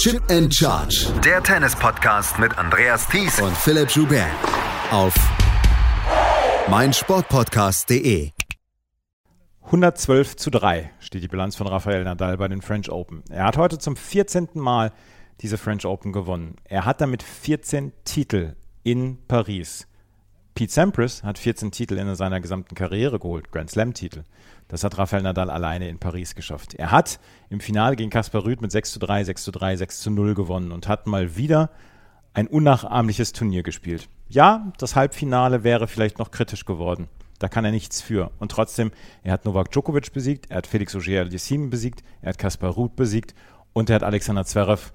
Chip and Charge. Der Tennis-Podcast mit Andreas Thies und Philipp Joubert. Auf meinsportpodcast.de. 112 zu 3 steht die Bilanz von Rafael Nadal bei den French Open. Er hat heute zum 14. Mal diese French Open gewonnen. Er hat damit 14 Titel in Paris. Pete Sampras hat 14 Titel in seiner gesamten Karriere geholt, Grand Slam-Titel. Das hat Rafael Nadal alleine in Paris geschafft. Er hat im Finale gegen Kaspar Rüth mit 6 zu 3, 6 zu 3, 6 zu 0 gewonnen und hat mal wieder ein unnachahmliches Turnier gespielt. Ja, das Halbfinale wäre vielleicht noch kritisch geworden. Da kann er nichts für. Und trotzdem, er hat Novak Djokovic besiegt, er hat Felix Auger-Aliassime besiegt, er hat Kaspar Ruth besiegt und er hat Alexander Zverev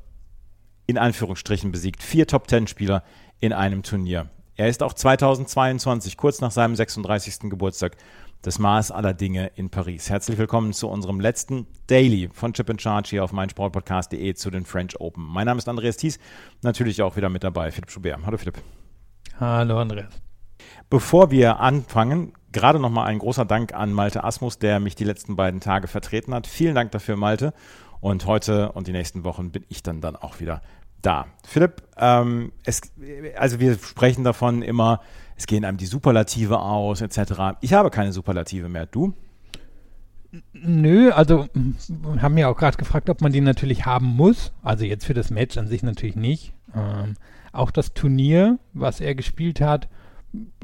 in Anführungsstrichen besiegt. Vier Top-Ten-Spieler in einem Turnier. Er ist auch 2022, kurz nach seinem 36. Geburtstag, das Maß aller Dinge in Paris. Herzlich willkommen zu unserem letzten Daily von Chip and Charge hier auf meinsportpodcast.de zu den French Open. Mein Name ist Andreas Thies, natürlich auch wieder mit dabei, Philipp Schubert. Hallo Philipp. Hallo Andreas. Bevor wir anfangen, gerade nochmal ein großer Dank an Malte Asmus, der mich die letzten beiden Tage vertreten hat. Vielen Dank dafür, Malte. Und heute und die nächsten Wochen bin ich dann dann auch wieder da. Philipp, ähm, es, also wir sprechen davon immer, es gehen einem die Superlative aus, etc. Ich habe keine Superlative mehr. Du? Nö, also haben ja auch gerade gefragt, ob man die natürlich haben muss. Also jetzt für das Match an sich natürlich nicht. Ähm, auch das Turnier, was er gespielt hat,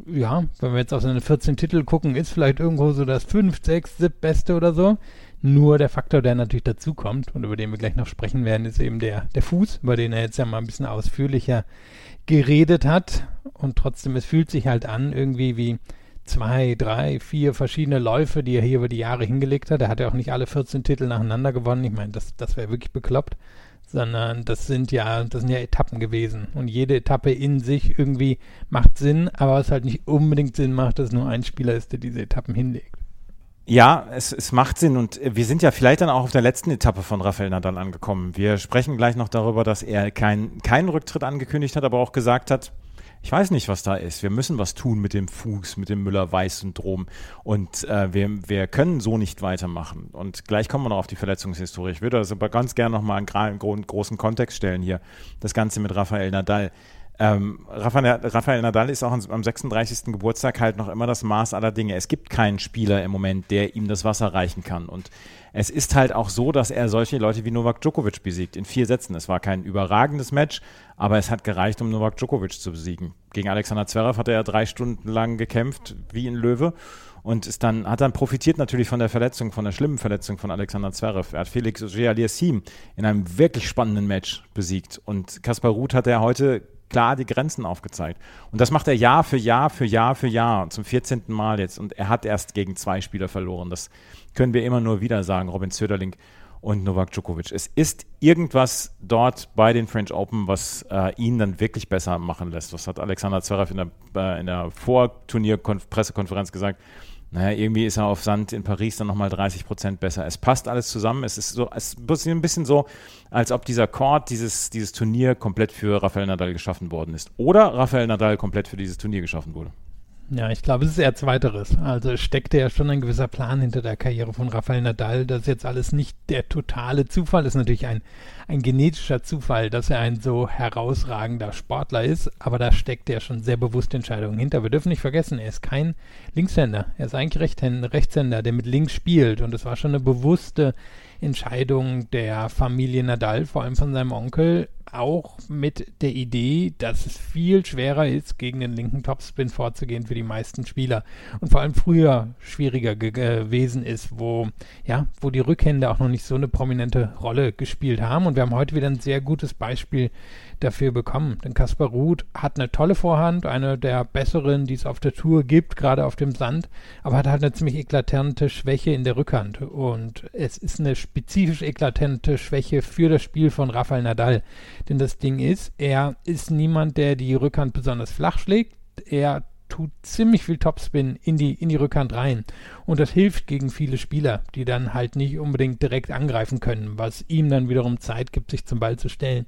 ja, wenn wir jetzt auf seine 14 Titel gucken, ist vielleicht irgendwo so das 5, 6, 7 Beste oder so. Nur der Faktor, der natürlich dazukommt und über den wir gleich noch sprechen werden, ist eben der, der Fuß, über den er jetzt ja mal ein bisschen ausführlicher geredet hat. Und trotzdem, es fühlt sich halt an, irgendwie wie zwei, drei, vier verschiedene Läufe, die er hier über die Jahre hingelegt hat. Er hat ja auch nicht alle 14 Titel nacheinander gewonnen. Ich meine, das, das wäre wirklich bekloppt. Sondern das sind ja, das sind ja Etappen gewesen. Und jede Etappe in sich irgendwie macht Sinn, aber was halt nicht unbedingt Sinn macht, dass nur ein Spieler ist, der diese Etappen hinlegt. Ja, es, es macht Sinn und wir sind ja vielleicht dann auch auf der letzten Etappe von Rafael Nadal angekommen. Wir sprechen gleich noch darüber, dass er kein, keinen Rücktritt angekündigt hat, aber auch gesagt hat, ich weiß nicht, was da ist. Wir müssen was tun mit dem Fuß, mit dem Müller-Weiß-Syndrom. Und äh, wir, wir können so nicht weitermachen. Und gleich kommen wir noch auf die Verletzungshistorie. Ich würde das aber ganz gerne nochmal einen großen Kontext stellen hier. Das Ganze mit Rafael Nadal. Ähm, Rafael, Rafael, Nadal ist auch am 36. Geburtstag halt noch immer das Maß aller Dinge. Es gibt keinen Spieler im Moment, der ihm das Wasser reichen kann. Und es ist halt auch so, dass er solche Leute wie Novak Djokovic besiegt in vier Sätzen. Es war kein überragendes Match, aber es hat gereicht, um Novak Djokovic zu besiegen. Gegen Alexander Zverev hat er ja drei Stunden lang gekämpft wie ein Löwe und ist dann, hat dann profitiert natürlich von der Verletzung, von der schlimmen Verletzung von Alexander Zverev. Er hat Felix Auger-Aliassime in einem wirklich spannenden Match besiegt und Kaspar Ruth hat er heute klar die Grenzen aufgezeigt. Und das macht er Jahr für Jahr für Jahr für Jahr zum 14. Mal jetzt. Und er hat erst gegen zwei Spieler verloren. Das können wir immer nur wieder sagen, Robin Söderling und Novak Djokovic. Es ist irgendwas dort bei den French Open, was äh, ihn dann wirklich besser machen lässt. Was hat Alexander Zverev in der, äh, in der Vorturnier-Pressekonferenz gesagt? Naja, irgendwie ist er auf Sand in Paris dann nochmal 30 Prozent besser. Es passt alles zusammen. Es ist so, es ist ein bisschen so, als ob dieser Court, dieses, dieses Turnier komplett für Rafael Nadal geschaffen worden ist. Oder Rafael Nadal komplett für dieses Turnier geschaffen wurde. Ja, ich glaube, es ist eher Zweiteres. Also steckte ja schon ein gewisser Plan hinter der Karriere von Rafael Nadal. Das ist jetzt alles nicht der totale Zufall. Das ist natürlich ein, ein genetischer Zufall, dass er ein so herausragender Sportler ist. Aber da steckt ja schon sehr bewusste Entscheidungen hinter. Wir dürfen nicht vergessen, er ist kein Linkshänder. Er ist eigentlich Rechtshänder, Rechtshänder, der mit links spielt. Und es war schon eine bewusste Entscheidung der Familie Nadal, vor allem von seinem Onkel, auch mit der Idee, dass es viel schwerer ist, gegen den linken Topspin vorzugehen für die meisten Spieler und vor allem früher schwieriger gewesen ist, wo ja, wo die Rückhände auch noch nicht so eine prominente Rolle gespielt haben und wir haben heute wieder ein sehr gutes Beispiel dafür bekommen. Denn Kaspar Ruth hat eine tolle Vorhand, eine der besseren, die es auf der Tour gibt, gerade auf dem Sand, aber hat halt eine ziemlich eklatante Schwäche in der Rückhand. Und es ist eine spezifisch eklatante Schwäche für das Spiel von Rafael Nadal. Denn das Ding ist, er ist niemand, der die Rückhand besonders flach schlägt. Er tut ziemlich viel Topspin in die, in die Rückhand rein. Und das hilft gegen viele Spieler, die dann halt nicht unbedingt direkt angreifen können, was ihm dann wiederum Zeit gibt, sich zum Ball zu stellen.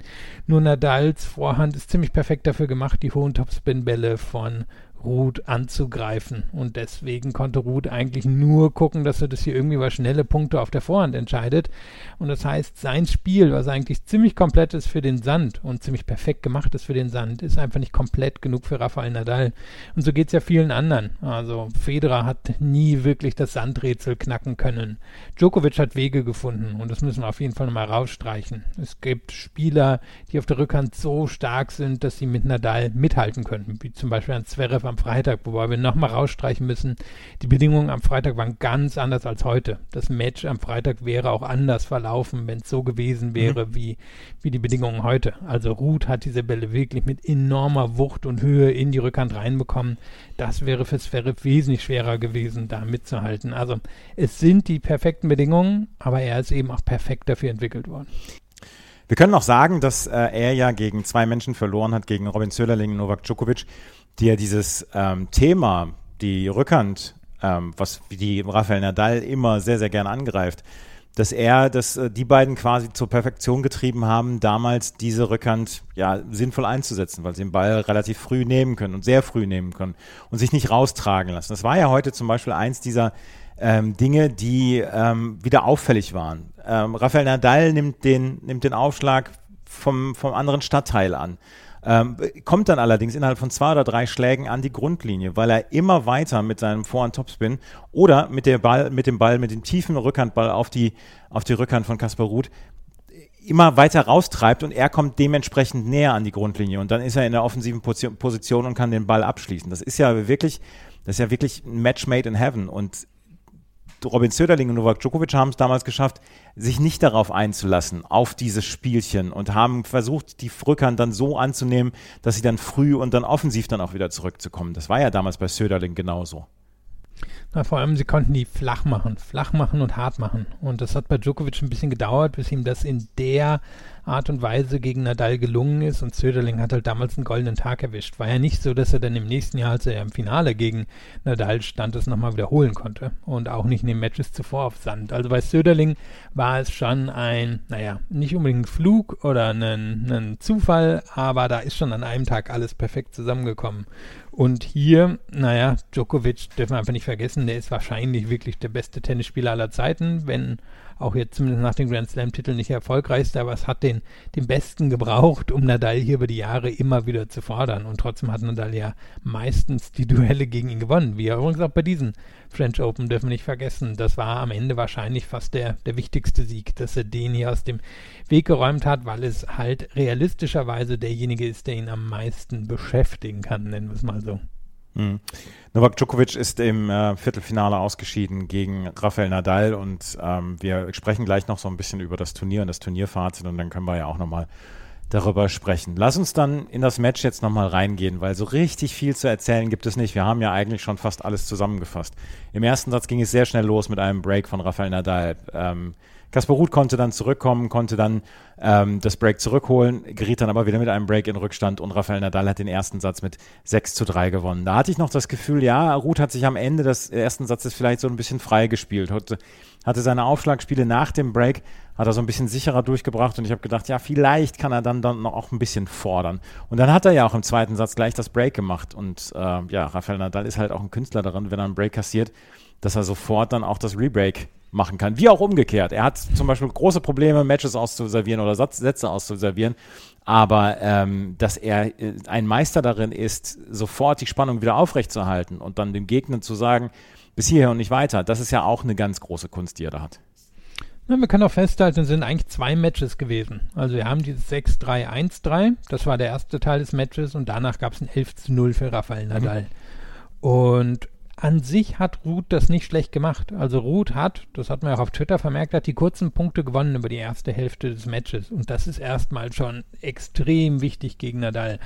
Nur Nadals Vorhand ist ziemlich perfekt dafür gemacht, die hohen Topspin-Bälle von Ruth anzugreifen. Und deswegen konnte Ruth eigentlich nur gucken, dass er das hier irgendwie über schnelle Punkte auf der Vorhand entscheidet. Und das heißt, sein Spiel, was eigentlich ziemlich komplett ist für den Sand und ziemlich perfekt gemacht ist für den Sand, ist einfach nicht komplett genug für Rafael Nadal. Und so geht es ja vielen anderen. Also Federer hat nie wirklich das Sandrätsel knacken können. Djokovic hat Wege gefunden und das müssen wir auf jeden Fall nochmal rausstreichen. Es gibt Spieler, die auf der Rückhand so stark sind, dass sie mit Nadal mithalten können, wie zum Beispiel ein Zverev am Freitag, wobei wir nochmal rausstreichen müssen, die Bedingungen am Freitag waren ganz anders als heute. Das Match am Freitag wäre auch anders verlaufen, wenn es so gewesen wäre mhm. wie, wie die Bedingungen heute. Also Ruth hat diese Bälle wirklich mit enormer Wucht und Höhe in die Rückhand reinbekommen. Das wäre für Zverev wesentlich schwerer gewesen, da mitzuhalten. Also es sind die perfekten Bedingungen, aber er ist eben auch perfekt dafür entwickelt worden. Wir können auch sagen, dass äh, er ja gegen zwei Menschen verloren hat, gegen Robin Söderling und Novak Djokovic die ja dieses ähm, Thema, die Rückhand, ähm, was die Rafael Nadal immer sehr, sehr gern angreift, dass er, dass äh, die beiden quasi zur Perfektion getrieben haben, damals diese Rückhand ja sinnvoll einzusetzen, weil sie den Ball relativ früh nehmen können und sehr früh nehmen können und sich nicht raustragen lassen. Das war ja heute zum Beispiel eins dieser ähm, Dinge, die ähm, wieder auffällig waren. Ähm, Rafael Nadal nimmt den, nimmt den Aufschlag vom, vom anderen Stadtteil an. Ähm, kommt dann allerdings innerhalb von zwei oder drei Schlägen an die Grundlinie, weil er immer weiter mit seinem Vorhand-Topspin oder mit, der Ball, mit dem Ball, mit dem tiefen Rückhandball auf die, auf die Rückhand von Kaspar Ruth immer weiter raustreibt und er kommt dementsprechend näher an die Grundlinie und dann ist er in der offensiven Position und kann den Ball abschließen. Das ist ja wirklich, das ist ja wirklich ein Match made in heaven und Robin Söderling und Novak Djokovic haben es damals geschafft, sich nicht darauf einzulassen, auf dieses Spielchen und haben versucht, die Rückhand dann so anzunehmen, dass sie dann früh und dann offensiv dann auch wieder zurückzukommen. Das war ja damals bei Söderling genauso. Na, vor allem, sie konnten die flach machen, flach machen und hart machen. Und das hat bei Djokovic ein bisschen gedauert, bis ihm das in der Art und Weise gegen Nadal gelungen ist und Söderling hat halt damals einen goldenen Tag erwischt. War ja nicht so, dass er dann im nächsten Jahr, als er im Finale gegen Nadal stand, das nochmal wiederholen konnte und auch nicht in den Matches zuvor auf Sand. Also bei Söderling war es schon ein, naja, nicht unbedingt ein Flug oder ein, ein Zufall, aber da ist schon an einem Tag alles perfekt zusammengekommen. Und hier, naja, Djokovic dürfen wir einfach nicht vergessen, der ist wahrscheinlich wirklich der beste Tennisspieler aller Zeiten, wenn auch jetzt zumindest nach dem Grand Slam-Titel nicht erfolgreichste, aber es hat den, den Besten gebraucht, um Nadal hier über die Jahre immer wieder zu fordern. Und trotzdem hat Nadal ja meistens die Duelle gegen ihn gewonnen. Wie übrigens auch bei diesen French Open dürfen wir nicht vergessen. Das war am Ende wahrscheinlich fast der, der wichtigste Sieg, dass er den hier aus dem Weg geräumt hat, weil es halt realistischerweise derjenige ist, der ihn am meisten beschäftigen kann, nennen wir es mal so. Mhm. Novak Djokovic ist im äh, Viertelfinale ausgeschieden gegen Rafael Nadal und ähm, wir sprechen gleich noch so ein bisschen über das Turnier und das Turnierfazit und dann können wir ja auch nochmal darüber sprechen. Lass uns dann in das Match jetzt nochmal reingehen, weil so richtig viel zu erzählen gibt es nicht. Wir haben ja eigentlich schon fast alles zusammengefasst. Im ersten Satz ging es sehr schnell los mit einem Break von Rafael Nadal. Ähm, Kaspar Ruth konnte dann zurückkommen, konnte dann ähm, das Break zurückholen, geriet dann aber wieder mit einem Break in Rückstand und Rafael Nadal hat den ersten Satz mit 6 zu 3 gewonnen. Da hatte ich noch das Gefühl, ja, Ruth hat sich am Ende des ersten Satzes vielleicht so ein bisschen frei gespielt, hatte, hatte seine Aufschlagspiele nach dem Break, hat er so ein bisschen sicherer durchgebracht und ich habe gedacht, ja, vielleicht kann er dann, dann noch auch ein bisschen fordern. Und dann hat er ja auch im zweiten Satz gleich das Break gemacht und äh, ja, Rafael Nadal ist halt auch ein Künstler darin, wenn er einen Break kassiert, dass er sofort dann auch das Rebreak machen kann. Wie auch umgekehrt. Er hat zum Beispiel große Probleme, Matches auszuservieren oder Satz, Sätze auszuservieren. Aber ähm, dass er äh, ein Meister darin ist, sofort die Spannung wieder aufrechtzuerhalten und dann dem Gegner zu sagen, bis hierher und nicht weiter, das ist ja auch eine ganz große Kunst, die er da hat. Ja, wir können auch festhalten, es sind eigentlich zwei Matches gewesen. Also wir haben dieses 6-3-1-3, das war der erste Teil des Matches und danach gab es ein 11 0 für Rafael Nadal. Mhm. Und an sich hat Ruth das nicht schlecht gemacht. Also Ruth hat, das hat man auch auf Twitter vermerkt, hat die kurzen Punkte gewonnen über die erste Hälfte des Matches. Und das ist erstmal schon extrem wichtig gegen Nadal.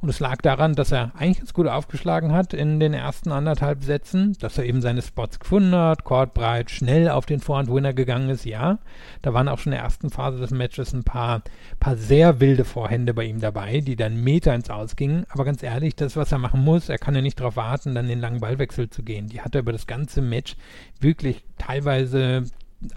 Und es lag daran, dass er eigentlich ganz gut aufgeschlagen hat in den ersten anderthalb Sätzen, dass er eben seine Spots gefunden hat, Courtbreit schnell auf den Vorhand-Winner gegangen ist, ja. Da waren auch schon in der ersten Phase des Matches ein paar, paar sehr wilde Vorhände bei ihm dabei, die dann Meter ins Ausgingen. Aber ganz ehrlich, das, was er machen muss, er kann ja nicht darauf warten, dann den langen Ballwechsel zu gehen. Die hat er über das ganze Match wirklich teilweise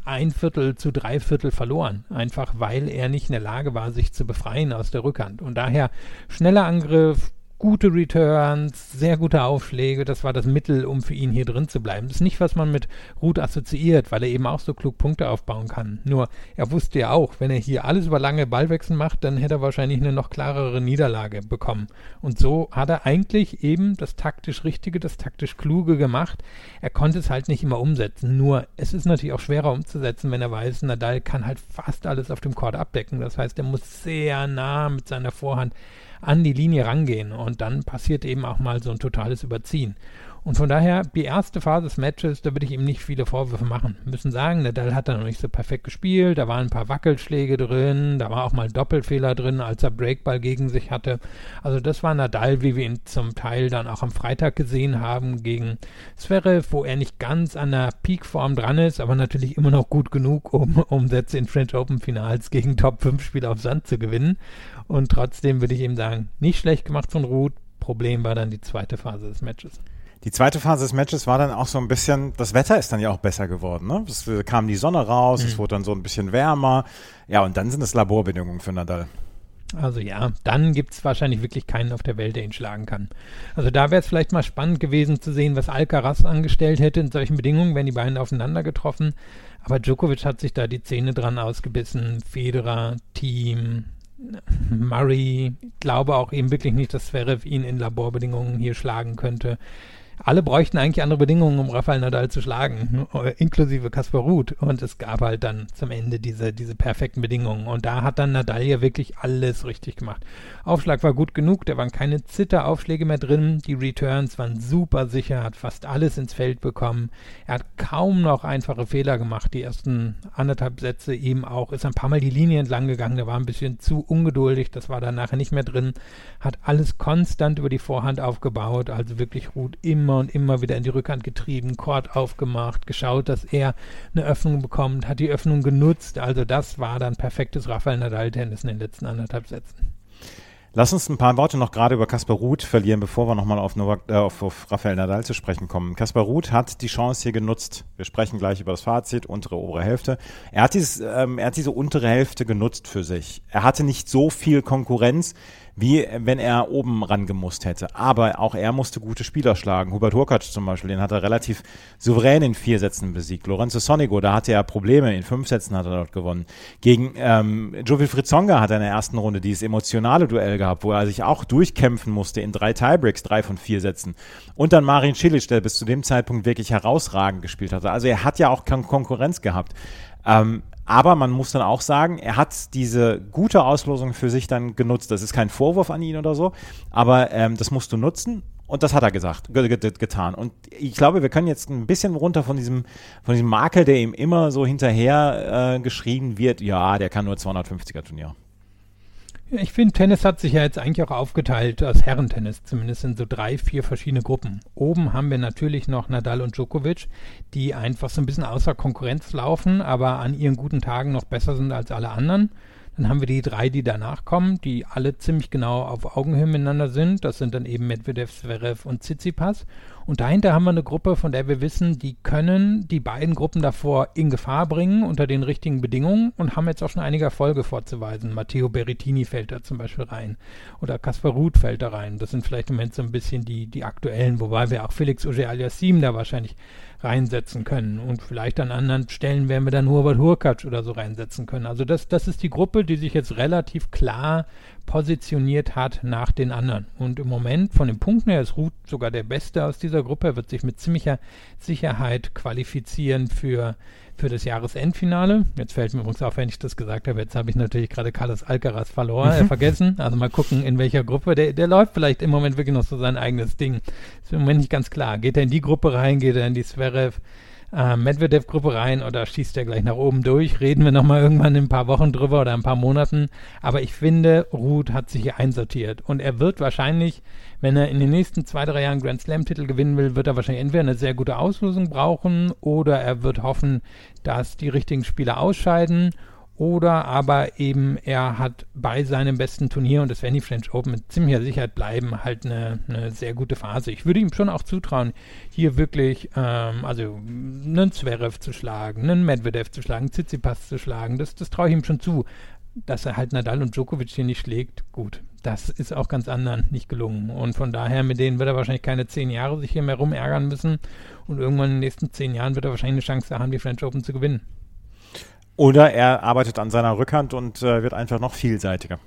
ein Viertel zu drei Viertel verloren, einfach weil er nicht in der Lage war, sich zu befreien aus der Rückhand. Und daher schneller Angriff, gute Returns, sehr gute Aufschläge. Das war das Mittel, um für ihn hier drin zu bleiben. Das ist nicht, was man mit Ruth assoziiert, weil er eben auch so klug Punkte aufbauen kann. Nur, er wusste ja auch, wenn er hier alles über lange Ballwechsel macht, dann hätte er wahrscheinlich eine noch klarere Niederlage bekommen. Und so hat er eigentlich eben das taktisch Richtige, das taktisch Kluge gemacht. Er konnte es halt nicht immer umsetzen. Nur, es ist natürlich auch schwerer umzusetzen, wenn er weiß, Nadal kann halt fast alles auf dem Court abdecken. Das heißt, er muss sehr nah mit seiner Vorhand an die Linie rangehen und dann passiert eben auch mal so ein totales Überziehen. Und von daher, die erste Phase des Matches, da würde ich ihm nicht viele Vorwürfe machen. Wir müssen sagen, Nadal hat da noch nicht so perfekt gespielt, da waren ein paar Wackelschläge drin, da war auch mal Doppelfehler drin, als er Breakball gegen sich hatte. Also das war Nadal, wie wir ihn zum Teil dann auch am Freitag gesehen haben gegen Zverev, wo er nicht ganz an der Peakform dran ist, aber natürlich immer noch gut genug, um, um Sätze in French Open Finals gegen Top 5 Spieler auf Sand zu gewinnen. Und trotzdem würde ich ihm sagen, nicht schlecht gemacht von Ruth. Problem war dann die zweite Phase des Matches. Die zweite Phase des Matches war dann auch so ein bisschen, das Wetter ist dann ja auch besser geworden. Ne? Es kam die Sonne raus, mhm. es wurde dann so ein bisschen wärmer. Ja, und dann sind es Laborbedingungen für Nadal. Also ja, dann gibt es wahrscheinlich wirklich keinen auf der Welt, der ihn schlagen kann. Also da wäre es vielleicht mal spannend gewesen zu sehen, was Alcaraz angestellt hätte in solchen Bedingungen, wenn die beiden aufeinander getroffen. Aber Djokovic hat sich da die Zähne dran ausgebissen. Federer, Team, Murray, ich glaube auch eben wirklich nicht, dass Zverev ihn in Laborbedingungen hier schlagen könnte alle bräuchten eigentlich andere Bedingungen, um Rafael Nadal zu schlagen, inklusive Kaspar Ruth. Und es gab halt dann zum Ende diese, diese perfekten Bedingungen. Und da hat dann Nadal ja wirklich alles richtig gemacht. Aufschlag war gut genug, da waren keine Zitteraufschläge mehr drin. Die Returns waren super sicher, hat fast alles ins Feld bekommen. Er hat kaum noch einfache Fehler gemacht. Die ersten anderthalb Sätze eben auch. Ist ein paar Mal die Linie entlang gegangen, der war ein bisschen zu ungeduldig. Das war dann nachher nicht mehr drin. Hat alles konstant über die Vorhand aufgebaut. Also wirklich Ruth immer und immer wieder in die Rückhand getrieben, Court aufgemacht, geschaut, dass er eine Öffnung bekommt, hat die Öffnung genutzt. Also das war dann perfektes Rafael Nadal-Tennis in den letzten anderthalb Sätzen. Lass uns ein paar Worte noch gerade über Kaspar Ruth verlieren, bevor wir nochmal auf, äh, auf, auf Rafael Nadal zu sprechen kommen. Kaspar Ruth hat die Chance hier genutzt. Wir sprechen gleich über das Fazit, untere, obere Hälfte. Er hat, dieses, ähm, er hat diese untere Hälfte genutzt für sich. Er hatte nicht so viel Konkurrenz wie wenn er oben rangemusst hätte. Aber auch er musste gute Spieler schlagen. Hubert Hurkacz zum Beispiel, den hat er relativ souverän in vier Sätzen besiegt. Lorenzo Sonigo, da hatte er Probleme. In fünf Sätzen hat er dort gewonnen. Gegen ähm, Joe Wilfried Tsonga hat er in der ersten Runde dieses emotionale Duell gehabt, wo er sich auch durchkämpfen musste in drei Tiebreaks, drei von vier Sätzen. Und dann Marin Cilic, der bis zu dem Zeitpunkt wirklich herausragend gespielt hatte. Also er hat ja auch Konkurrenz gehabt. Ähm, aber man muss dann auch sagen, er hat diese gute Auslosung für sich dann genutzt. Das ist kein Vorwurf an ihn oder so, aber ähm, das musst du nutzen. Und das hat er gesagt, getan. Und ich glaube, wir können jetzt ein bisschen runter von diesem, von diesem Makel, der ihm immer so hinterher äh, geschrieben wird. Ja, der kann nur 250er Turnier. Ich finde, Tennis hat sich ja jetzt eigentlich auch aufgeteilt, das Herrentennis zumindest in so drei, vier verschiedene Gruppen. Oben haben wir natürlich noch Nadal und Djokovic, die einfach so ein bisschen außer Konkurrenz laufen, aber an ihren guten Tagen noch besser sind als alle anderen. Dann haben wir die drei, die danach kommen, die alle ziemlich genau auf Augenhöhe miteinander sind. Das sind dann eben Medvedev, Zverev und Tsitsipas. Und dahinter haben wir eine Gruppe, von der wir wissen, die können die beiden Gruppen davor in Gefahr bringen unter den richtigen Bedingungen und haben jetzt auch schon einige Erfolge vorzuweisen. Matteo Berrettini fällt da zum Beispiel rein oder Kaspar Ruth fällt da rein. Das sind vielleicht im Moment so ein bisschen die, die aktuellen, wobei wir auch Felix Auger-Aliassime da wahrscheinlich reinsetzen können. Und vielleicht an anderen Stellen werden wir dann Hubert Hurkacz oder so reinsetzen können. Also das, das ist die Gruppe, die sich jetzt relativ klar positioniert hat nach den anderen. Und im Moment von den Punkten her ist Ruth sogar der Beste aus dieser Gruppe. Er wird sich mit ziemlicher Sicherheit qualifizieren für, für das Jahresendfinale. Jetzt fällt mir übrigens auf, wenn ich das gesagt habe. Jetzt habe ich natürlich gerade Carlos Alcaraz verloren, äh, vergessen. Also mal gucken, in welcher Gruppe. Der, der läuft vielleicht im Moment wirklich noch so sein eigenes Ding. Ist im Moment nicht ganz klar. Geht er in die Gruppe rein? Geht er in die Zverev? Äh, Medvedev-Gruppe rein oder schießt er gleich nach oben durch? Reden wir nochmal irgendwann in ein paar Wochen drüber oder ein paar Monaten. Aber ich finde, Ruth hat sich hier einsortiert und er wird wahrscheinlich, wenn er in den nächsten zwei, drei Jahren Grand Slam-Titel gewinnen will, wird er wahrscheinlich entweder eine sehr gute Auslosung brauchen oder er wird hoffen, dass die richtigen Spieler ausscheiden oder aber eben er hat bei seinem besten Turnier, und das werden die French Open mit ziemlicher Sicherheit bleiben, halt eine, eine sehr gute Phase. Ich würde ihm schon auch zutrauen, hier wirklich, ähm, also einen Zverev zu schlagen, einen Medvedev zu schlagen, Tsitsipas zu schlagen, das, das traue ich ihm schon zu. Dass er halt Nadal und Djokovic hier nicht schlägt, gut, das ist auch ganz anderen nicht gelungen. Und von daher, mit denen wird er wahrscheinlich keine zehn Jahre sich hier mehr rumärgern müssen. Und irgendwann in den nächsten zehn Jahren wird er wahrscheinlich eine Chance haben, die French Open zu gewinnen. Oder er arbeitet an seiner Rückhand und äh, wird einfach noch vielseitiger.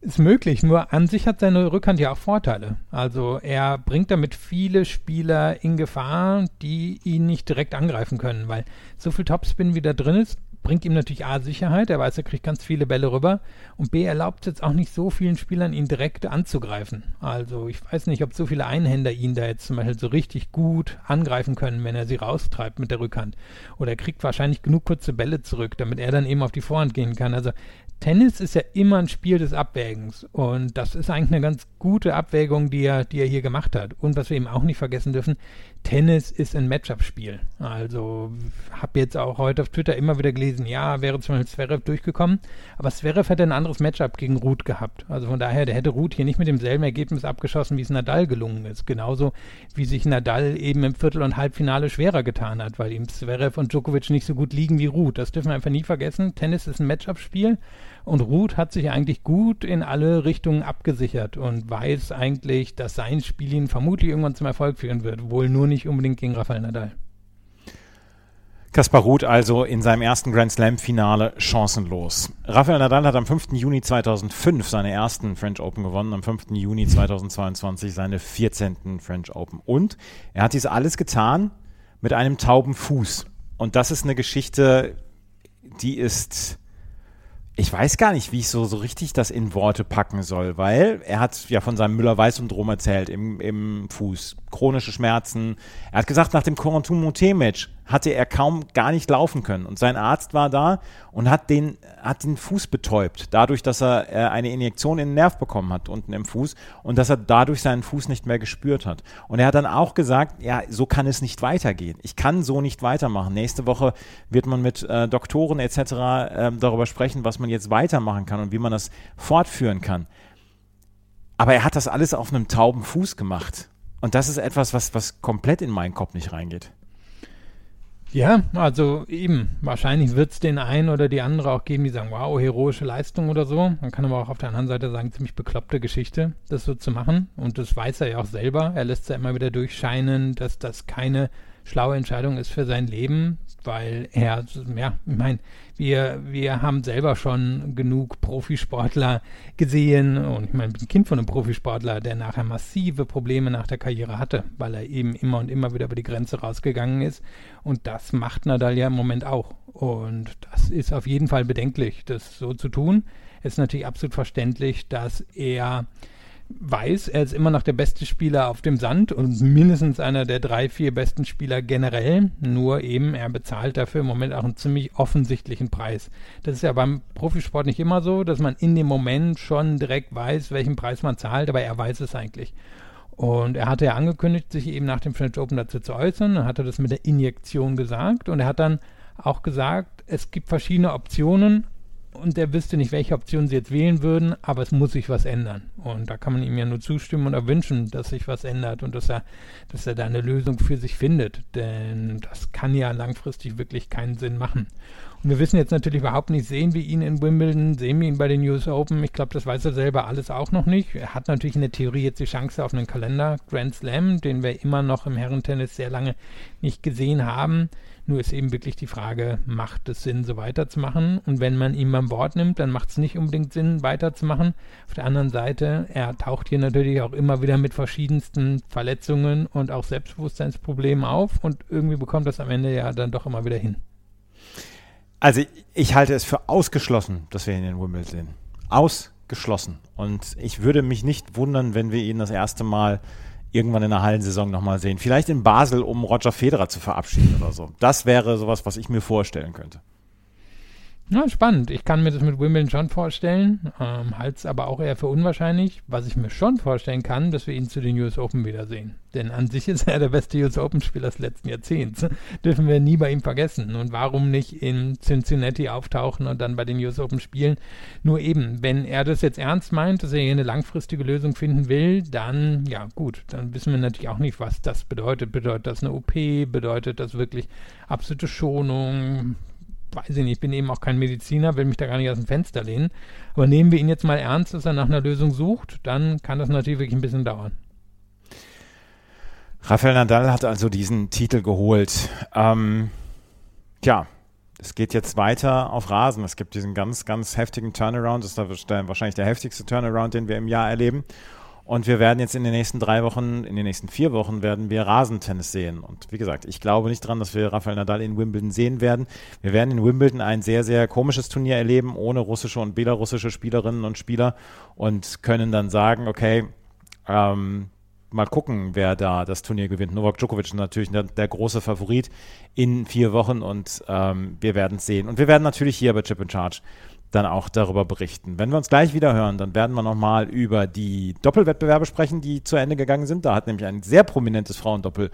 Ist möglich, nur an sich hat seine Rückhand ja auch Vorteile. Also er bringt damit viele Spieler in Gefahr, die ihn nicht direkt angreifen können, weil so viel Topspin wie da drin ist, bringt ihm natürlich A Sicherheit, er weiß, er kriegt ganz viele Bälle rüber und B erlaubt jetzt auch nicht so vielen Spielern, ihn direkt anzugreifen. Also ich weiß nicht, ob so viele Einhänder ihn da jetzt zum Beispiel so richtig gut angreifen können, wenn er sie raustreibt mit der Rückhand. Oder er kriegt wahrscheinlich genug kurze Bälle zurück, damit er dann eben auf die Vorhand gehen kann. Also Tennis ist ja immer ein Spiel des Abwägens und das ist eigentlich eine ganz gute Abwägung, die er, die er hier gemacht hat. Und was wir eben auch nicht vergessen dürfen, Tennis ist ein Matchup-Spiel. Also habe jetzt auch heute auf Twitter immer wieder gelesen, ja, wäre zum Beispiel Zverev durchgekommen, aber Zverev hätte ein anderes Matchup gegen Ruth gehabt. Also von daher, der hätte Ruth hier nicht mit demselben Ergebnis abgeschossen, wie es Nadal gelungen ist. Genauso wie sich Nadal eben im Viertel- und Halbfinale schwerer getan hat, weil ihm Zverev und Djokovic nicht so gut liegen wie Ruth. Das dürfen wir einfach nie vergessen. Tennis ist ein Matchup-Spiel und Ruth hat sich eigentlich gut in alle Richtungen abgesichert und weiß eigentlich, dass sein Spiel ihn vermutlich irgendwann zum Erfolg führen wird. Wohl nur nicht unbedingt gegen Rafael Nadal. Kaspar Ruth also in seinem ersten Grand Slam-Finale chancenlos. Rafael Nadal hat am 5. Juni 2005 seine ersten French Open gewonnen, am 5. Juni 2022 seine 14. French Open. Und er hat dies alles getan mit einem tauben Fuß. Und das ist eine Geschichte, die ist ich weiß gar nicht, wie ich so, so richtig das in Worte packen soll, weil er hat ja von seinem Müller-Weiß-Syndrom erzählt im, im Fuß. Chronische Schmerzen. Er hat gesagt, nach dem Corentin Monté-Match hatte er kaum gar nicht laufen können. Und sein Arzt war da und hat den, hat den Fuß betäubt, dadurch, dass er äh, eine Injektion in den Nerv bekommen hat unten im Fuß und dass er dadurch seinen Fuß nicht mehr gespürt hat. Und er hat dann auch gesagt, ja, so kann es nicht weitergehen. Ich kann so nicht weitermachen. Nächste Woche wird man mit äh, Doktoren etc. Äh, darüber sprechen, was man jetzt weitermachen kann und wie man das fortführen kann. Aber er hat das alles auf einem tauben Fuß gemacht. Und das ist etwas, was, was komplett in meinen Kopf nicht reingeht. Ja, also eben, wahrscheinlich wird es den einen oder die andere auch geben, die sagen, wow, heroische Leistung oder so. Man kann aber auch auf der anderen Seite sagen, ziemlich bekloppte Geschichte, das so zu machen. Und das weiß er ja auch selber. Er lässt ja immer wieder durchscheinen, dass das keine schlaue Entscheidung ist für sein Leben, weil er, ja, ich meine, wir, wir haben selber schon genug Profisportler gesehen und ich meine, ich bin ein Kind von einem Profisportler, der nachher massive Probleme nach der Karriere hatte, weil er eben immer und immer wieder über die Grenze rausgegangen ist und das macht Nadal ja im Moment auch und das ist auf jeden Fall bedenklich, das so zu tun. Es ist natürlich absolut verständlich, dass er weiß, er ist immer noch der beste Spieler auf dem Sand und mindestens einer der drei, vier besten Spieler generell. Nur eben, er bezahlt dafür im Moment auch einen ziemlich offensichtlichen Preis. Das ist ja beim Profisport nicht immer so, dass man in dem Moment schon direkt weiß, welchen Preis man zahlt, aber er weiß es eigentlich. Und er hatte ja angekündigt, sich eben nach dem French Open dazu zu äußern. Dann hat er das mit der Injektion gesagt und er hat dann auch gesagt, es gibt verschiedene Optionen, und er wüsste nicht, welche Option sie jetzt wählen würden, aber es muss sich was ändern. Und da kann man ihm ja nur zustimmen und erwünschen, dass sich was ändert und dass er, dass er da eine Lösung für sich findet. Denn das kann ja langfristig wirklich keinen Sinn machen. Und wir wissen jetzt natürlich überhaupt nicht, sehen wir ihn in Wimbledon, sehen wir ihn bei den US Open. Ich glaube, das weiß er selber alles auch noch nicht. Er hat natürlich in der Theorie jetzt die Chance auf einen Kalender Grand Slam, den wir immer noch im Herrentennis sehr lange nicht gesehen haben. Nur ist eben wirklich die Frage, macht es Sinn, so weiterzumachen? Und wenn man ihn beim Wort nimmt, dann macht es nicht unbedingt Sinn, weiterzumachen. Auf der anderen Seite, er taucht hier natürlich auch immer wieder mit verschiedensten Verletzungen und auch Selbstbewusstseinsproblemen auf und irgendwie bekommt das am Ende ja dann doch immer wieder hin. Also ich halte es für ausgeschlossen, dass wir ihn in Wimbledon sehen. Ausgeschlossen. Und ich würde mich nicht wundern, wenn wir ihn das erste Mal irgendwann in der Hallensaison nochmal sehen. Vielleicht in Basel, um Roger Federer zu verabschieden oder so. Das wäre sowas, was ich mir vorstellen könnte. Ja, spannend. Ich kann mir das mit Wimbledon schon vorstellen, ähm, halte es aber auch eher für unwahrscheinlich. Was ich mir schon vorstellen kann, dass wir ihn zu den US Open wiedersehen. Denn an sich ist er der beste US Open-Spieler des letzten Jahrzehnts. Dürfen wir nie bei ihm vergessen. Und warum nicht in Cincinnati auftauchen und dann bei den US Open spielen? Nur eben, wenn er das jetzt ernst meint, dass er hier eine langfristige Lösung finden will, dann, ja gut, dann wissen wir natürlich auch nicht, was das bedeutet. Bedeutet das eine OP? Bedeutet das wirklich absolute Schonung? Weiß ich nicht, ich bin eben auch kein Mediziner, will mich da gar nicht aus dem Fenster lehnen. Aber nehmen wir ihn jetzt mal ernst, dass er nach einer Lösung sucht, dann kann das natürlich wirklich ein bisschen dauern. Rafael Nadal hat also diesen Titel geholt. Ähm, ja, es geht jetzt weiter auf Rasen. Es gibt diesen ganz, ganz heftigen Turnaround. Das ist wahrscheinlich der heftigste Turnaround, den wir im Jahr erleben. Und wir werden jetzt in den nächsten drei Wochen, in den nächsten vier Wochen werden wir Rasentennis sehen. Und wie gesagt, ich glaube nicht dran, dass wir Rafael Nadal in Wimbledon sehen werden. Wir werden in Wimbledon ein sehr, sehr komisches Turnier erleben, ohne russische und belarussische Spielerinnen und Spieler und können dann sagen, okay, ähm, mal gucken, wer da das Turnier gewinnt. Novak Djokovic ist natürlich der, der große Favorit in vier Wochen und ähm, wir werden es sehen. Und wir werden natürlich hier bei Chip in Charge dann auch darüber berichten. Wenn wir uns gleich wieder hören, dann werden wir nochmal über die Doppelwettbewerbe sprechen, die zu Ende gegangen sind. Da hat nämlich ein sehr prominentes Frauendoppel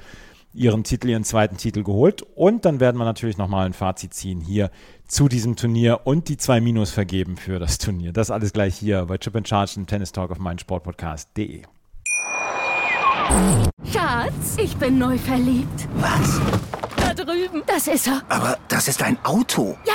ihren Titel, ihren zweiten Titel geholt. Und dann werden wir natürlich nochmal ein Fazit ziehen hier zu diesem Turnier und die zwei Minus vergeben für das Turnier. Das alles gleich hier bei Chip and Charge im Tennis Talk auf meinsportpodcast.de. Schatz, ich bin neu verliebt. Was? Da drüben. Das ist er. Aber das ist ein Auto. Ja,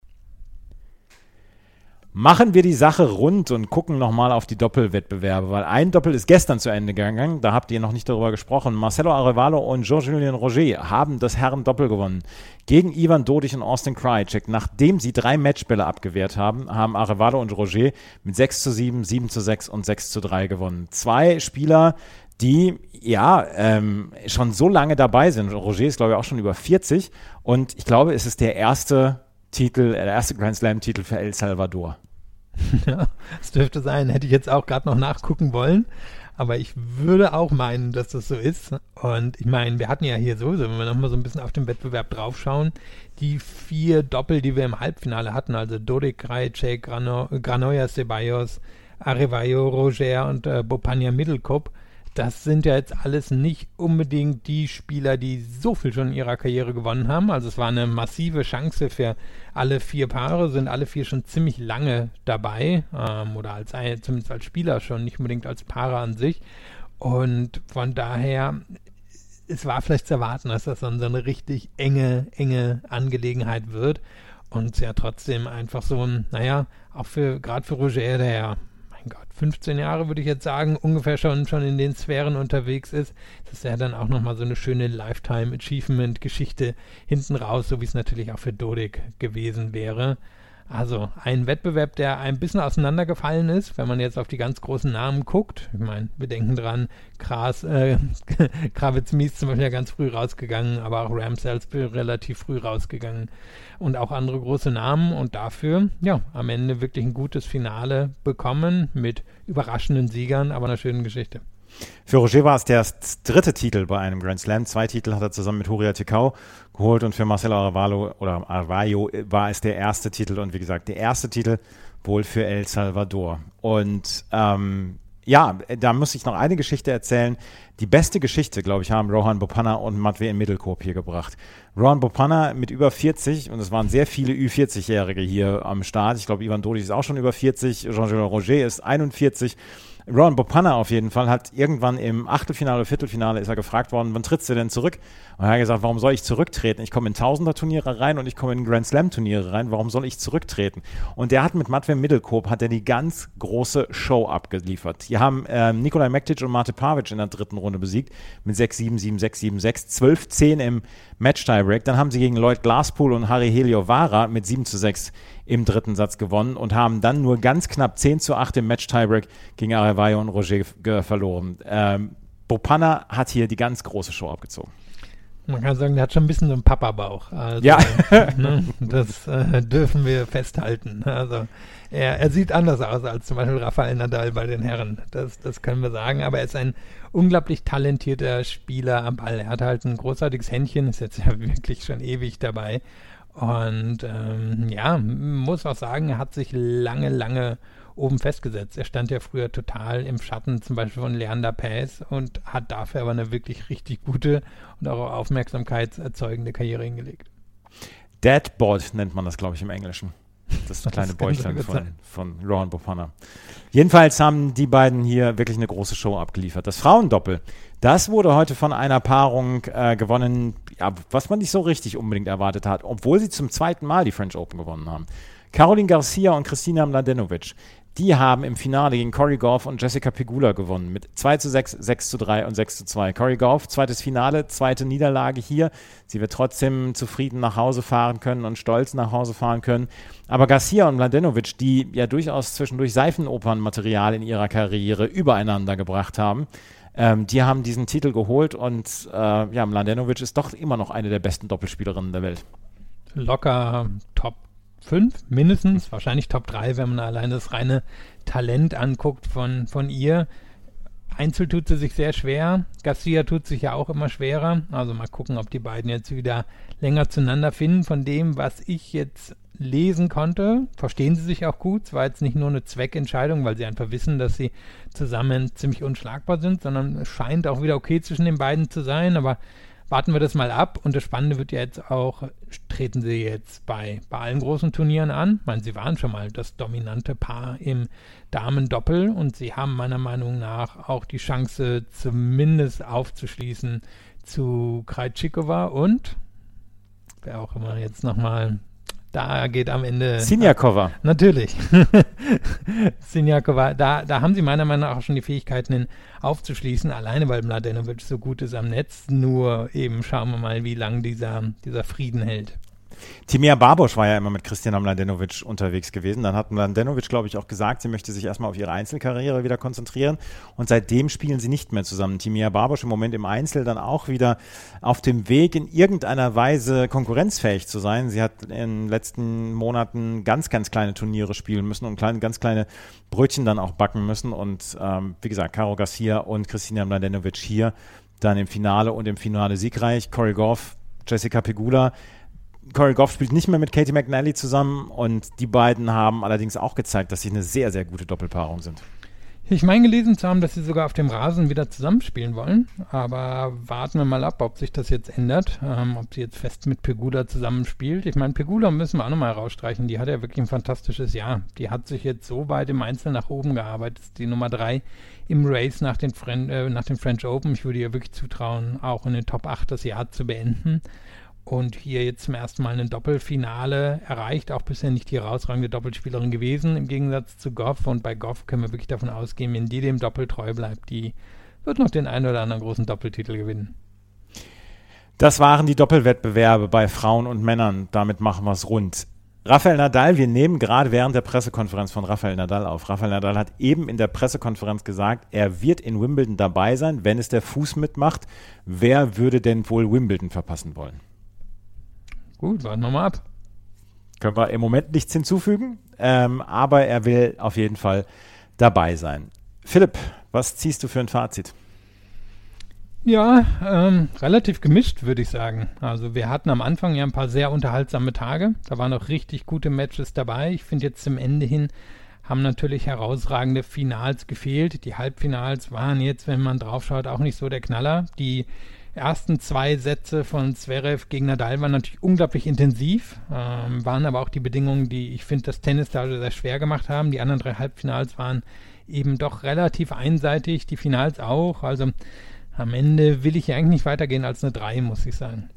Machen wir die Sache rund und gucken nochmal auf die Doppelwettbewerbe, weil ein Doppel ist gestern zu Ende gegangen, da habt ihr noch nicht darüber gesprochen. Marcelo Arevalo und Jean-Julien Roger haben das Herren-Doppel gewonnen. Gegen Ivan Dodig und Austin Krajicek. Nachdem sie drei Matchbälle abgewehrt haben, haben Arevalo und Roger mit 6 zu 7, 7 zu 6 und 6 zu 3 gewonnen. Zwei Spieler, die ja ähm, schon so lange dabei sind. Roger ist, glaube ich, auch schon über 40 und ich glaube, es ist der erste Titel, der erste Grand Slam-Titel für El Salvador. Ja, das dürfte sein. Hätte ich jetzt auch gerade noch nachgucken wollen. Aber ich würde auch meinen, dass das so ist. Und ich meine, wir hatten ja hier sowieso, wenn wir nochmal so ein bisschen auf den Wettbewerb draufschauen, die vier Doppel, die wir im Halbfinale hatten, also Dodek, Krajcek, Grano, Granoya Ceballos, Arevayo, Roger und äh, Bopania Middlecop, das sind ja jetzt alles nicht unbedingt die Spieler, die so viel schon in ihrer Karriere gewonnen haben. Also es war eine massive Chance für alle vier Paare, sind alle vier schon ziemlich lange dabei ähm, oder als zumindest als Spieler schon, nicht unbedingt als Paare an sich. Und von daher, es war vielleicht zu erwarten, dass das dann so eine richtig enge, enge Angelegenheit wird. Und ja trotzdem einfach so ein, naja, auch für, gerade für Roger, der ja mein Gott, 15 Jahre würde ich jetzt sagen, ungefähr schon, schon in den Sphären unterwegs ist. Das ist ja dann auch nochmal so eine schöne Lifetime Achievement Geschichte hinten raus, so wie es natürlich auch für Dodik gewesen wäre. Also ein Wettbewerb, der ein bisschen auseinandergefallen ist, wenn man jetzt auf die ganz großen Namen guckt. Ich meine, wir denken dran, Kras, äh, Kravitz Mies zum Beispiel ja ganz früh rausgegangen, aber auch Ram Salisbury relativ früh rausgegangen und auch andere große Namen und dafür, ja, am Ende wirklich ein gutes Finale bekommen mit überraschenden Siegern, aber einer schönen Geschichte. Für Roger war es der dritte Titel bei einem Grand Slam. Zwei Titel hat er zusammen mit Huria Tikau geholt und für Marcelo Arvalo oder Arvayo war es der erste Titel und wie gesagt, der erste Titel wohl für El Salvador. Und ähm, ja, da muss ich noch eine Geschichte erzählen. Die beste Geschichte, glaube ich, haben Rohan Bopana und Matvey Mittelkorb hier gebracht. Rohan Bopana mit über 40 und es waren sehr viele Ü40-Jährige hier am Start. Ich glaube, Ivan Dodig ist auch schon über 40, Jean-Jules Roger ist 41 Ron Bopana auf jeden Fall hat irgendwann im Achtelfinale Viertelfinale ist er gefragt worden, wann trittst du denn zurück? Und er hat gesagt, warum soll ich zurücktreten? Ich komme in Tausender-Turniere rein und ich komme in Grand Slam-Turniere rein. Warum soll ich zurücktreten? Und der hat mit Matvey Middelkoop hat er die ganz große Show abgeliefert. Die haben ähm, Nikolai Mektic und Mate Pavic in der dritten Runde besiegt mit 6-7, 7-6, 7-6, 12-10 im Match-Tiebreak. Dann haben sie gegen Lloyd Glasspool und Harry Heliovara mit 7 6 im dritten Satz gewonnen und haben dann nur ganz knapp 10 8 im Match-Tiebreak gegen Arevayo und Roger verloren. Ähm, Bopana hat hier die ganz große Show abgezogen. Man kann sagen, der hat schon ein bisschen so einen Papa-Bauch. Also, Ja. ne, das äh, dürfen wir festhalten. Also er, er sieht anders aus als zum Beispiel Rafael Nadal bei den Herren. Das, das können wir sagen. Aber er ist ein unglaublich talentierter Spieler am Ball. Er hat halt ein großartiges Händchen, ist jetzt ja wirklich schon ewig dabei. Und ähm, ja, muss auch sagen, er hat sich lange, lange oben festgesetzt. Er stand ja früher total im Schatten, zum Beispiel von Leander Paes und hat dafür aber eine wirklich richtig gute und auch aufmerksamkeitserzeugende Karriere hingelegt. Deadboard nennt man das, glaube ich, im Englischen. Das Das kleine Bäuchlein von, sein. von Rowan Bopana. Jedenfalls haben die beiden hier wirklich eine große Show abgeliefert. Das Frauendoppel, das wurde heute von einer Paarung äh, gewonnen, ja, was man nicht so richtig unbedingt erwartet hat, obwohl sie zum zweiten Mal die French Open gewonnen haben. Caroline Garcia und Christina Mladenovic, die haben im Finale gegen Cory Goff und Jessica Pegula gewonnen mit 2 zu 6, 6 zu 3 und 6 zu 2. Cory Goff, zweites Finale, zweite Niederlage hier. Sie wird trotzdem zufrieden nach Hause fahren können und stolz nach Hause fahren können. Aber Garcia und Mladenovic, die ja durchaus zwischendurch Seifenopernmaterial in ihrer Karriere übereinander gebracht haben, ähm, die haben diesen Titel geholt und äh, ja, Mladenovic ist doch immer noch eine der besten Doppelspielerinnen der Welt. Locker Top 5 mindestens, wahrscheinlich Top 3, wenn man allein das reine Talent anguckt von, von ihr. Einzel tut sie sich sehr schwer. Garcia tut sich ja auch immer schwerer. Also mal gucken, ob die beiden jetzt wieder länger zueinander finden. Von dem, was ich jetzt lesen konnte, verstehen sie sich auch gut. Es war jetzt nicht nur eine Zweckentscheidung, weil sie einfach wissen, dass sie zusammen ziemlich unschlagbar sind, sondern es scheint auch wieder okay zwischen den beiden zu sein. Aber warten wir das mal ab. Und das Spannende wird ja jetzt auch, treten sie jetzt bei, bei allen großen Turnieren an. Ich meine, sie waren schon mal das dominante Paar im Damen-Doppel und sie haben meiner Meinung nach auch die Chance, zumindest aufzuschließen zu Krajcikova und wer auch immer jetzt nochmal, da geht am Ende Sinjakova. Natürlich. Sinjakova, da, da haben sie meiner Meinung nach auch schon die Fähigkeiten hin aufzuschließen, alleine weil Mladenovic so gut ist am Netz. Nur eben schauen wir mal, wie lange dieser, dieser Frieden hält. Timea Barbosch war ja immer mit Christina Mladenovic unterwegs gewesen. Dann hat Mladenovic, glaube ich, auch gesagt, sie möchte sich erstmal auf ihre Einzelkarriere wieder konzentrieren. Und seitdem spielen sie nicht mehr zusammen. Timea Barbosch im Moment im Einzel dann auch wieder auf dem Weg, in irgendeiner Weise konkurrenzfähig zu sein. Sie hat in den letzten Monaten ganz, ganz kleine Turniere spielen müssen und kleine, ganz kleine Brötchen dann auch backen müssen. Und ähm, wie gesagt, Caro Garcia und Christina Mladenovic hier dann im Finale und im Finale siegreich. Corey Goff, Jessica Pegula. Corey Goff spielt nicht mehr mit Katie McNally zusammen und die beiden haben allerdings auch gezeigt, dass sie eine sehr, sehr gute Doppelpaarung sind. Ich meine gelesen zu haben, dass sie sogar auf dem Rasen wieder zusammenspielen wollen, aber warten wir mal ab, ob sich das jetzt ändert, ähm, ob sie jetzt fest mit Pegula zusammenspielt. Ich meine, Pegula müssen wir auch nochmal rausstreichen, die hat ja wirklich ein fantastisches Jahr. Die hat sich jetzt so weit im Einzel nach oben gearbeitet, die Nummer drei im Race nach den, Fren äh, nach den French Open. Ich würde ihr wirklich zutrauen, auch in den Top 8 das Jahr zu beenden und hier jetzt zum ersten Mal ein Doppelfinale erreicht, auch bisher nicht die herausragende Doppelspielerin gewesen, im Gegensatz zu Goff. Und bei Goff können wir wirklich davon ausgehen, wenn die dem Doppel treu bleibt, die wird noch den einen oder anderen großen Doppeltitel gewinnen. Das waren die Doppelwettbewerbe bei Frauen und Männern. Damit machen wir es rund. Rafael Nadal, wir nehmen gerade während der Pressekonferenz von Rafael Nadal auf. Rafael Nadal hat eben in der Pressekonferenz gesagt, er wird in Wimbledon dabei sein, wenn es der Fuß mitmacht. Wer würde denn wohl Wimbledon verpassen wollen? Gut, warten wir mal ab. Können wir im Moment nichts hinzufügen, ähm, aber er will auf jeden Fall dabei sein. Philipp, was ziehst du für ein Fazit? Ja, ähm, relativ gemischt, würde ich sagen. Also wir hatten am Anfang ja ein paar sehr unterhaltsame Tage. Da waren auch richtig gute Matches dabei. Ich finde jetzt zum Ende hin haben natürlich herausragende Finals gefehlt. Die Halbfinals waren jetzt, wenn man draufschaut, auch nicht so der Knaller. Die ersten zwei Sätze von Zverev gegen Nadal waren natürlich unglaublich intensiv, ähm, waren aber auch die Bedingungen, die ich finde, das Tennis da sehr schwer gemacht haben. Die anderen drei Halbfinals waren eben doch relativ einseitig, die Finals auch. Also am Ende will ich ja eigentlich nicht weitergehen als eine 3, muss ich sagen.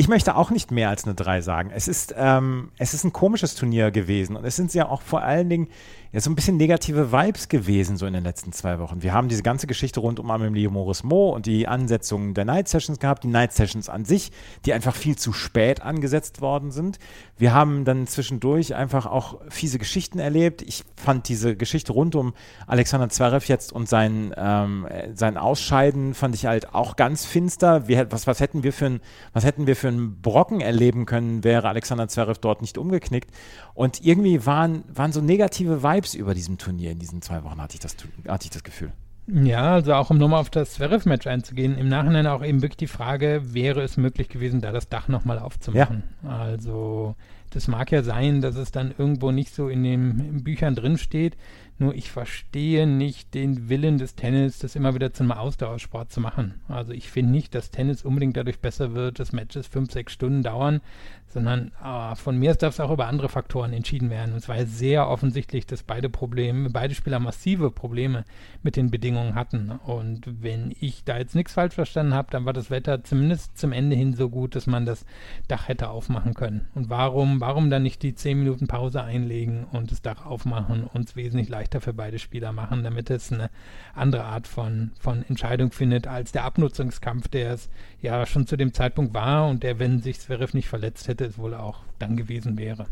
Ich möchte auch nicht mehr als eine 3 sagen. Es ist, ähm, es ist ein komisches Turnier gewesen und es sind ja auch vor allen Dingen ja, so ein bisschen negative Vibes gewesen, so in den letzten zwei Wochen. Wir haben diese ganze Geschichte rund um Amelie Morismo und die Ansetzungen der Night Sessions gehabt, die Night Sessions an sich, die einfach viel zu spät angesetzt worden sind. Wir haben dann zwischendurch einfach auch fiese Geschichten erlebt. Ich fand diese Geschichte rund um Alexander Zverev jetzt und sein, ähm, sein Ausscheiden fand ich halt auch ganz finster. Wir, was, was, hätten wir für ein, was hätten wir für einen Brocken erleben können, wäre Alexander Zverev dort nicht umgeknickt. Und irgendwie waren, waren so negative Vibes über diesem Turnier in diesen zwei Wochen, hatte ich das, hatte ich das Gefühl. Ja, also auch um nochmal auf das Zverev-Match einzugehen, im Nachhinein auch eben wirklich die Frage, wäre es möglich gewesen, da das Dach nochmal aufzumachen? Ja. Also das mag ja sein, dass es dann irgendwo nicht so in den Büchern drinsteht. Nur ich verstehe nicht den Willen des Tennis, das immer wieder zum Ausdauersport zu machen. Also ich finde nicht, dass Tennis unbedingt dadurch besser wird, dass Matches fünf, sechs Stunden dauern, sondern äh, von mir darf es auch über andere Faktoren entschieden werden. Und es war ja sehr offensichtlich, dass beide Probleme, beide Spieler massive Probleme mit den Bedingungen hatten. Und wenn ich da jetzt nichts falsch verstanden habe, dann war das Wetter zumindest zum Ende hin so gut, dass man das Dach hätte aufmachen können. Und warum, warum dann nicht die zehn Minuten Pause einlegen und das Dach aufmachen und es wesentlich leichter leichter für beide Spieler machen, damit es eine andere Art von, von Entscheidung findet als der Abnutzungskampf, der es ja schon zu dem Zeitpunkt war und der, wenn sich Zverev nicht verletzt hätte, es wohl auch dann gewesen wäre.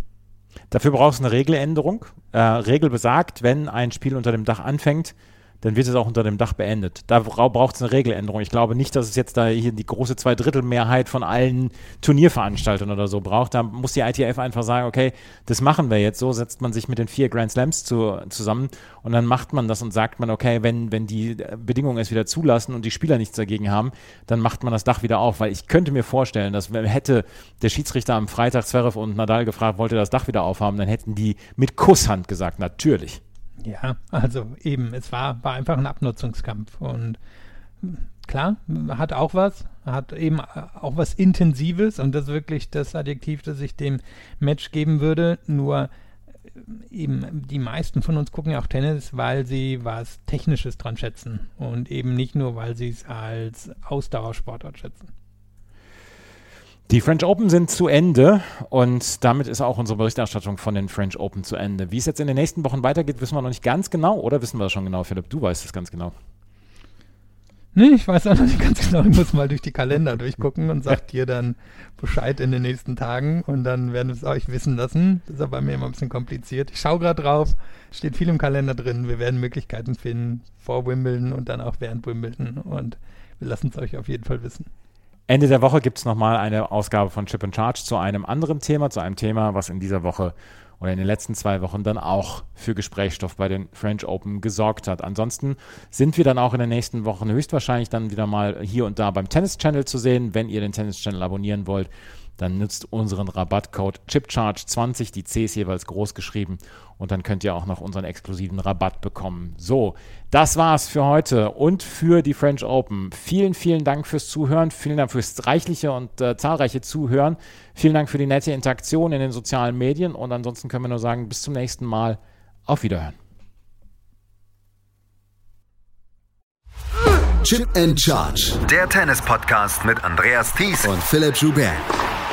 Dafür brauchst du eine Regeländerung. Äh, Regel besagt, wenn ein Spiel unter dem Dach anfängt, dann wird es auch unter dem Dach beendet. Da braucht es eine Regeländerung. Ich glaube nicht, dass es jetzt da hier die große Zweidrittelmehrheit von allen Turnierveranstaltern oder so braucht. Da muss die ITF einfach sagen, okay, das machen wir jetzt so, setzt man sich mit den vier Grand Slams zu, zusammen und dann macht man das und sagt man, okay, wenn, wenn die Bedingungen es wieder zulassen und die Spieler nichts dagegen haben, dann macht man das Dach wieder auf. Weil ich könnte mir vorstellen, dass hätte der Schiedsrichter am Freitag Zverev und Nadal gefragt, wollte das Dach wieder aufhaben, dann hätten die mit Kusshand gesagt, natürlich. Ja, also eben, es war, war einfach ein Abnutzungskampf und klar, hat auch was, hat eben auch was Intensives und das ist wirklich das Adjektiv, das ich dem Match geben würde, nur äh, eben die meisten von uns gucken ja auch Tennis, weil sie was Technisches dran schätzen und eben nicht nur, weil sie es als Ausdauersportart schätzen. Die French Open sind zu Ende und damit ist auch unsere Berichterstattung von den French Open zu Ende. Wie es jetzt in den nächsten Wochen weitergeht, wissen wir noch nicht ganz genau oder wissen wir das schon genau, Philipp? Du weißt es ganz genau. Nee, ich weiß auch noch nicht ganz genau. Ich muss mal durch die Kalender durchgucken und sagt dir dann Bescheid in den nächsten Tagen und dann werden wir es euch wissen lassen. Das ist aber bei mir immer ein bisschen kompliziert. Ich schaue gerade drauf, steht viel im Kalender drin. Wir werden Möglichkeiten finden vor Wimbledon und dann auch während Wimbledon und wir lassen es euch auf jeden Fall wissen. Ende der Woche gibt es nochmal eine Ausgabe von Chip and Charge zu einem anderen Thema, zu einem Thema, was in dieser Woche oder in den letzten zwei Wochen dann auch für Gesprächsstoff bei den French Open gesorgt hat. Ansonsten sind wir dann auch in den nächsten Wochen höchstwahrscheinlich dann wieder mal hier und da beim Tennis Channel zu sehen. Wenn ihr den Tennis Channel abonnieren wollt, dann nutzt unseren Rabattcode ChipCharge20, die C ist jeweils groß geschrieben und dann könnt ihr auch noch unseren exklusiven Rabatt bekommen. So, das war's für heute und für die French Open. Vielen, vielen Dank fürs Zuhören, vielen Dank fürs reichliche und äh, zahlreiche Zuhören. Vielen Dank für die nette Interaktion in den sozialen Medien und ansonsten können wir nur sagen, bis zum nächsten Mal. Auf Wiederhören. Chip and Charge. Der Tennis-Podcast mit Andreas Thies und Philipp Joubert.